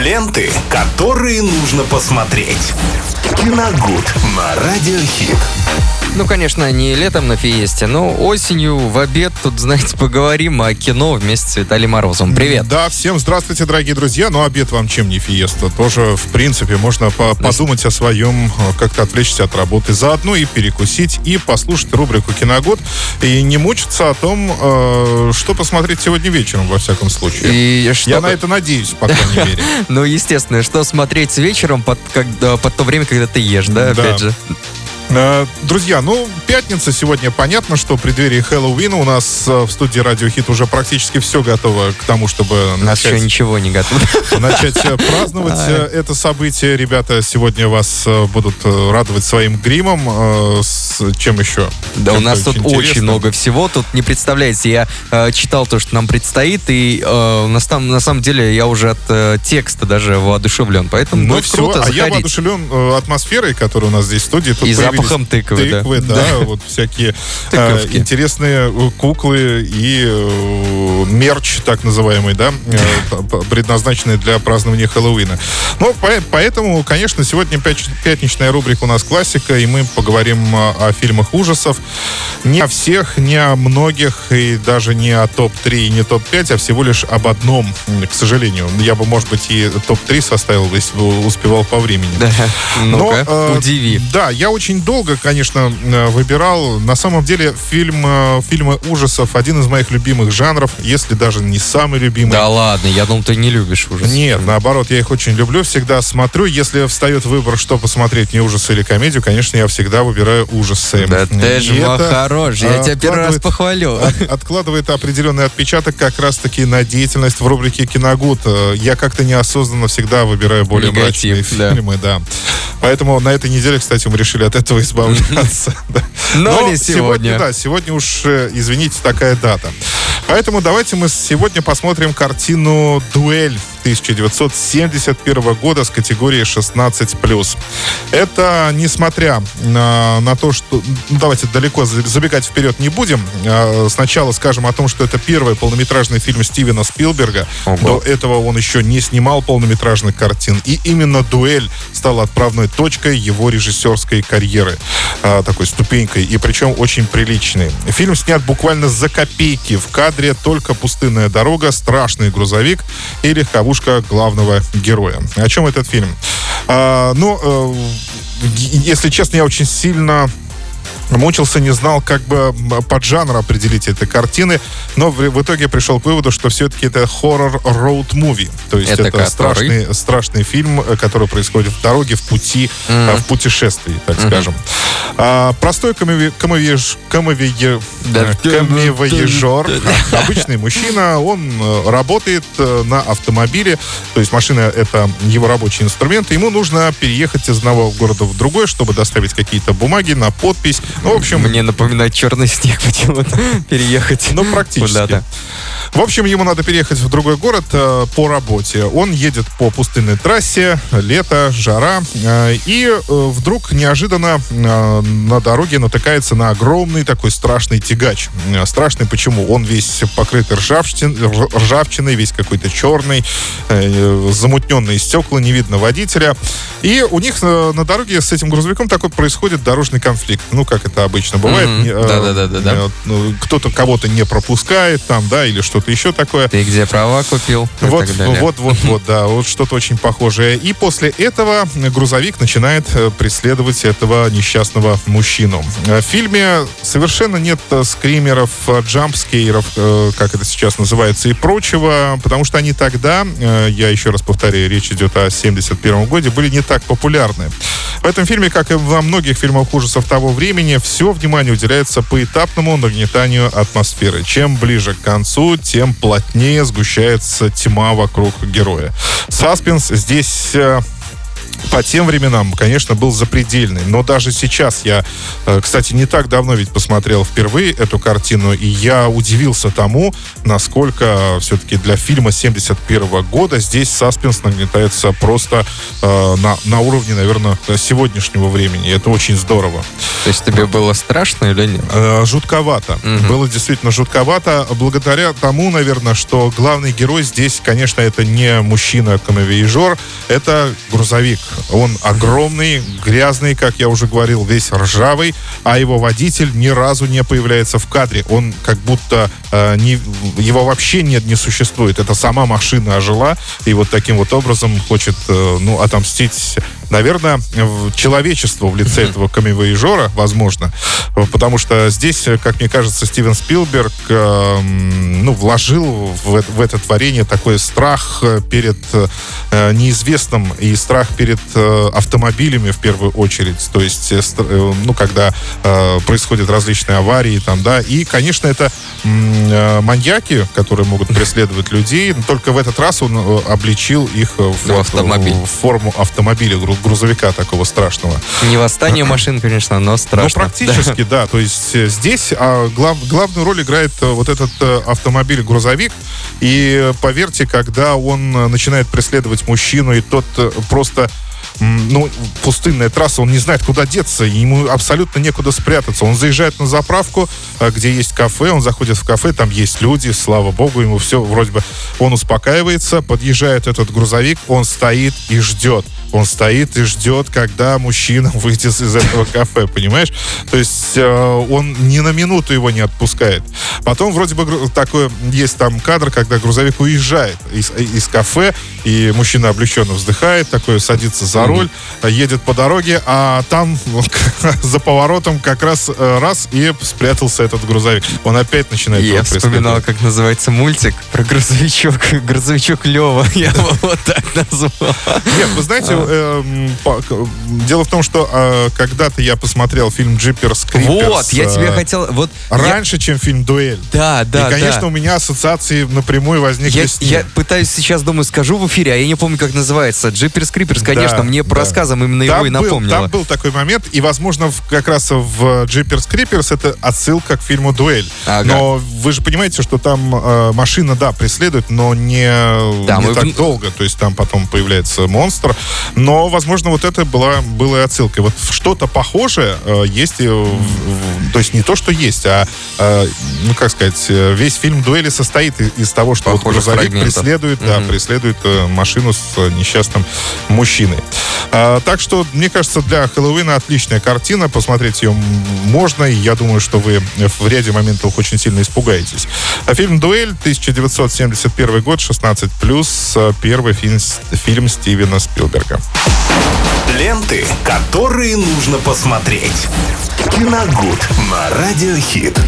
Ленты, которые нужно посмотреть. Киногуд на Радиохит. Ну, конечно, не летом на фиесте, но осенью в обед тут, знаете, поговорим о кино вместе с Виталием Морозовым. Привет. Да, всем здравствуйте, дорогие друзья. Ну, обед вам чем не фиеста? Тоже, в принципе, можно по подумать о своем, э, как-то отвлечься от работы. Заодно и перекусить, и послушать рубрику «Киногод», и не мучиться о том, э, что посмотреть сегодня вечером, во всяком случае. И что... Я на это надеюсь, по крайней мере. Ну, естественно, что смотреть вечером под, когда, под то время, когда ты ешь, да, Да. опять же. Э, Друзья, ну, пятница сегодня. Понятно, что в преддверии Хэллоуина у нас э, в студии Радио Хит уже практически все готово к тому, чтобы У нас еще начать, ничего не готово. начать э, праздновать это событие. Ребята сегодня вас будут радовать своим гримом. С чем еще? Да, у нас тут очень много всего. Тут не представляете, я читал то, что нам предстоит, и э, на, сам- на самом деле я уже от текста даже воодушевлен. Поэтому Ну будет все, круто а я воодушевлен атмосферой, которая у нас здесь в студии. Тут запахом тыквы, да. тыквы, да, Да. вот всякие э, Тыковки. интересные э, куклы и э, мерч, так называемый, да, предназначенный для празднования Хэллоуина. Ну, по- поэтому, конечно, сегодня пятничная рубрика у нас классика, и мы поговорим о фильмах ужасов. Не о всех, не о многих, и даже не о топ-3 и не топ-5, а всего лишь об одном, к сожалению. Я бы, может быть, и топ-3 составил, если бы успевал по времени. Да, Но, э, удиви. Да, я очень долго, конечно, э, выбирал. На самом деле, фильм, э, фильмы ужасов один из моих любимых жанров, если даже не самый любимый. Да ладно, я думал, ты не любишь ужас. Нет, наоборот, я их очень люблю, всегда смотрю. Если встает выбор, что посмотреть, не ужасы или комедию, конечно, я всегда выбираю ужасы. Да ты же И это хорош, я тебя первый раз похвалю. от- откладывает определенный отпечаток как раз-таки на деятельность в рубрике «Киногуд». Э, Я как-то неосознанно всегда выбираю более Негатив, мрачные да. фильмы, да. Поэтому на этой неделе, кстати, мы решили от этого избавляться. Но не сегодня. Да, сегодня уж, э, извините, такая дата. Поэтому давайте мы сегодня посмотрим картину «Дуэль» 1971 года с категории 16+. Это, несмотря на, на то, что... ну, давайте далеко за- забегать вперед не будем. А, Сначала скажем о том, что это первый полнометражный фильм Стивена Спилберга. Ого. До этого он еще не снимал полнометражных картин. И именно «Дуэль» стала отправной точкой его режиссерской карьеры. А, такой ступенькой. И причем очень приличной. Фильм снят буквально за копейки. В кадре только пустынная дорога, страшный грузовик и легковушка главного героя. О чем этот фильм? А, ну, э, если честно, я очень сильно мучился, не знал, как бы под жанр определить этой картины, но в, в итоге пришел к выводу, что все-таки это хоррор роуд муви, то есть Это это, страшный, страшный фильм, э, который происходит в дороге, в пути, а, в путешествии, так Мгм. скажем. А, простой Да, э, комивояжер, обычный мужчина, он работает на автомобиле, то есть машина это его рабочий инструмент, ему нужно переехать из одного города в другой, чтобы доставить какие-то бумаги на подпись. Ну, в общем, Мне напоминает черный снег почему-то переехать. ну, практически. Куда-то. В общем, ему надо переехать в другой город э, по работе. Он едет по пустынной трассе, лето, жара, э, и э, вдруг неожиданно э, на дороге натыкается на огромный такой страшный тягач. Э, страшный почему? Он весь покрыт ржавчин, рж- ржавчиной, весь какой-то черный, э, замутненные стекла, не видно водителя. И у них э, на дороге с этим грузовиком такой происходит дорожный конфликт. Ну, как это обычно бывает. Э, Да-да-да-да-да. э, ну, кто-то кого-то не пропускает там, да, или что-то еще такое. Ты где права купил? Вот, вот, вот, вот, да, вот что-то очень похожее. И после этого грузовик начинает э, преследовать этого несчастного мужчину. Э, В фильме совершенно нет э, скримеров, джампскейров, как это сейчас называется, и прочего, потому что они тогда, я еще раз повторяю, речь идет о 71 годе, были не так популярны. В этом фильме, как и во многих фильмах ужасов того времени, все внимание уделяется поэтапному нагнетанию атмосферы. Чем ближе к концу, тем плотнее сгущается тьма вокруг героя. Саспенс здесь э, по тем временам, конечно, был запредельный. Но даже сейчас я, э, кстати, не так давно ведь посмотрел впервые эту картину, и я удивился тому, насколько все-таки для фильма 71 года здесь саспенс нагнетается просто э, на, на уровне, наверное, сегодняшнего времени. И это очень здорово. То есть тебе было страшно или нет? Э, жутковато. Угу. Было действительно жутковато. Благодаря тому, наверное, что главный герой здесь, конечно, это не мужчина камевиежор, это грузовик. Он огромный, грязный, как я уже говорил, весь ржавый, а его водитель ни разу не появляется в кадре. Он как будто э, не, его вообще нет, не существует. Это сама машина ожила, и вот таким вот образом хочет, э, ну, отомстить наверное, человечеству в лице этого камевоежора, возможно. Потому что здесь, как мне кажется, Стивен Спилберг э, ну, вложил в, в это творение такой страх перед э, неизвестным и страх перед э, автомобилями в первую очередь. То есть, э, ну, когда происходят различные аварии там, да. И, конечно, это маньяки, которые могут преследовать людей. Только в этот раз он обличил их в, в, автомобиль. в форму автомобиля, грузовика такого страшного. Не восстание машин, конечно, но страшно. Ну, практически, да. да. То есть э, здесь а, глав, главную роль играет э, вот этот э, автомобиль-грузовик. И поверьте, когда он начинает преследовать мужчину, и тот просто ну, пустынная трасса, он не знает, куда деться, ему абсолютно некуда спрятаться. Он заезжает на заправку, где есть кафе, он заходит в кафе, там есть люди, слава богу, ему все вроде бы... Он успокаивается, подъезжает этот грузовик, он стоит и ждет. Он стоит и ждет, когда мужчина выйдет из этого кафе, понимаешь? То есть э, он ни на минуту его не отпускает. Потом вроде бы такой есть там кадр, когда грузовик уезжает из, из кафе, и мужчина облегченно вздыхает, такой садится за mm-hmm. едет по дороге, а там за поворотом как раз э, раз и спрятался этот грузовик. Он опять начинает Я вспоминал, как называется мультик про грузовичок, грузовичок Лева. Я его вот так назвал. Нет, вы знаете, э, дело в том, что э, когда-то я посмотрел фильм Джиперс Криперс. Вот, я тебе э, хотел... Вот, раньше, чем фильм Дуэль. Да, да, И, конечно, у меня ассоциации напрямую возникли я, пытаюсь сейчас, думаю, скажу в эфире, а я не помню, как называется. Джиперс Криперс, конечно, да, мне да. по рассказам именно там его и напомнило. Был, там был такой момент, и, возможно, в, как раз в Джиперс Криперс это отсылка к фильму Дуэль. Ага. Но вы же понимаете, что там э, машина, да, преследует, но не, да, не мы... так долго. То есть там потом появляется монстр. Но, возможно, вот это была, была отсылкой. Вот что-то похожее э, есть, э, то есть не то, что есть, а, э, ну, как сказать, э, весь фильм «Дуэли» состоит из, из того, что вот грузовик преследует, mm-hmm. да, преследует э, машину с несчастным мужчиной. А, так что, мне кажется, для Хэллоуина отличная картина, посмотреть ее можно, и я думаю, что вы в ряде моментов очень сильно испугаетесь. А фильм «Дуэль», 1971 год, 16+, первый фильм, фильм Стивена Спилберга. Ленты, которые нужно посмотреть. Киногуд на Радиохит.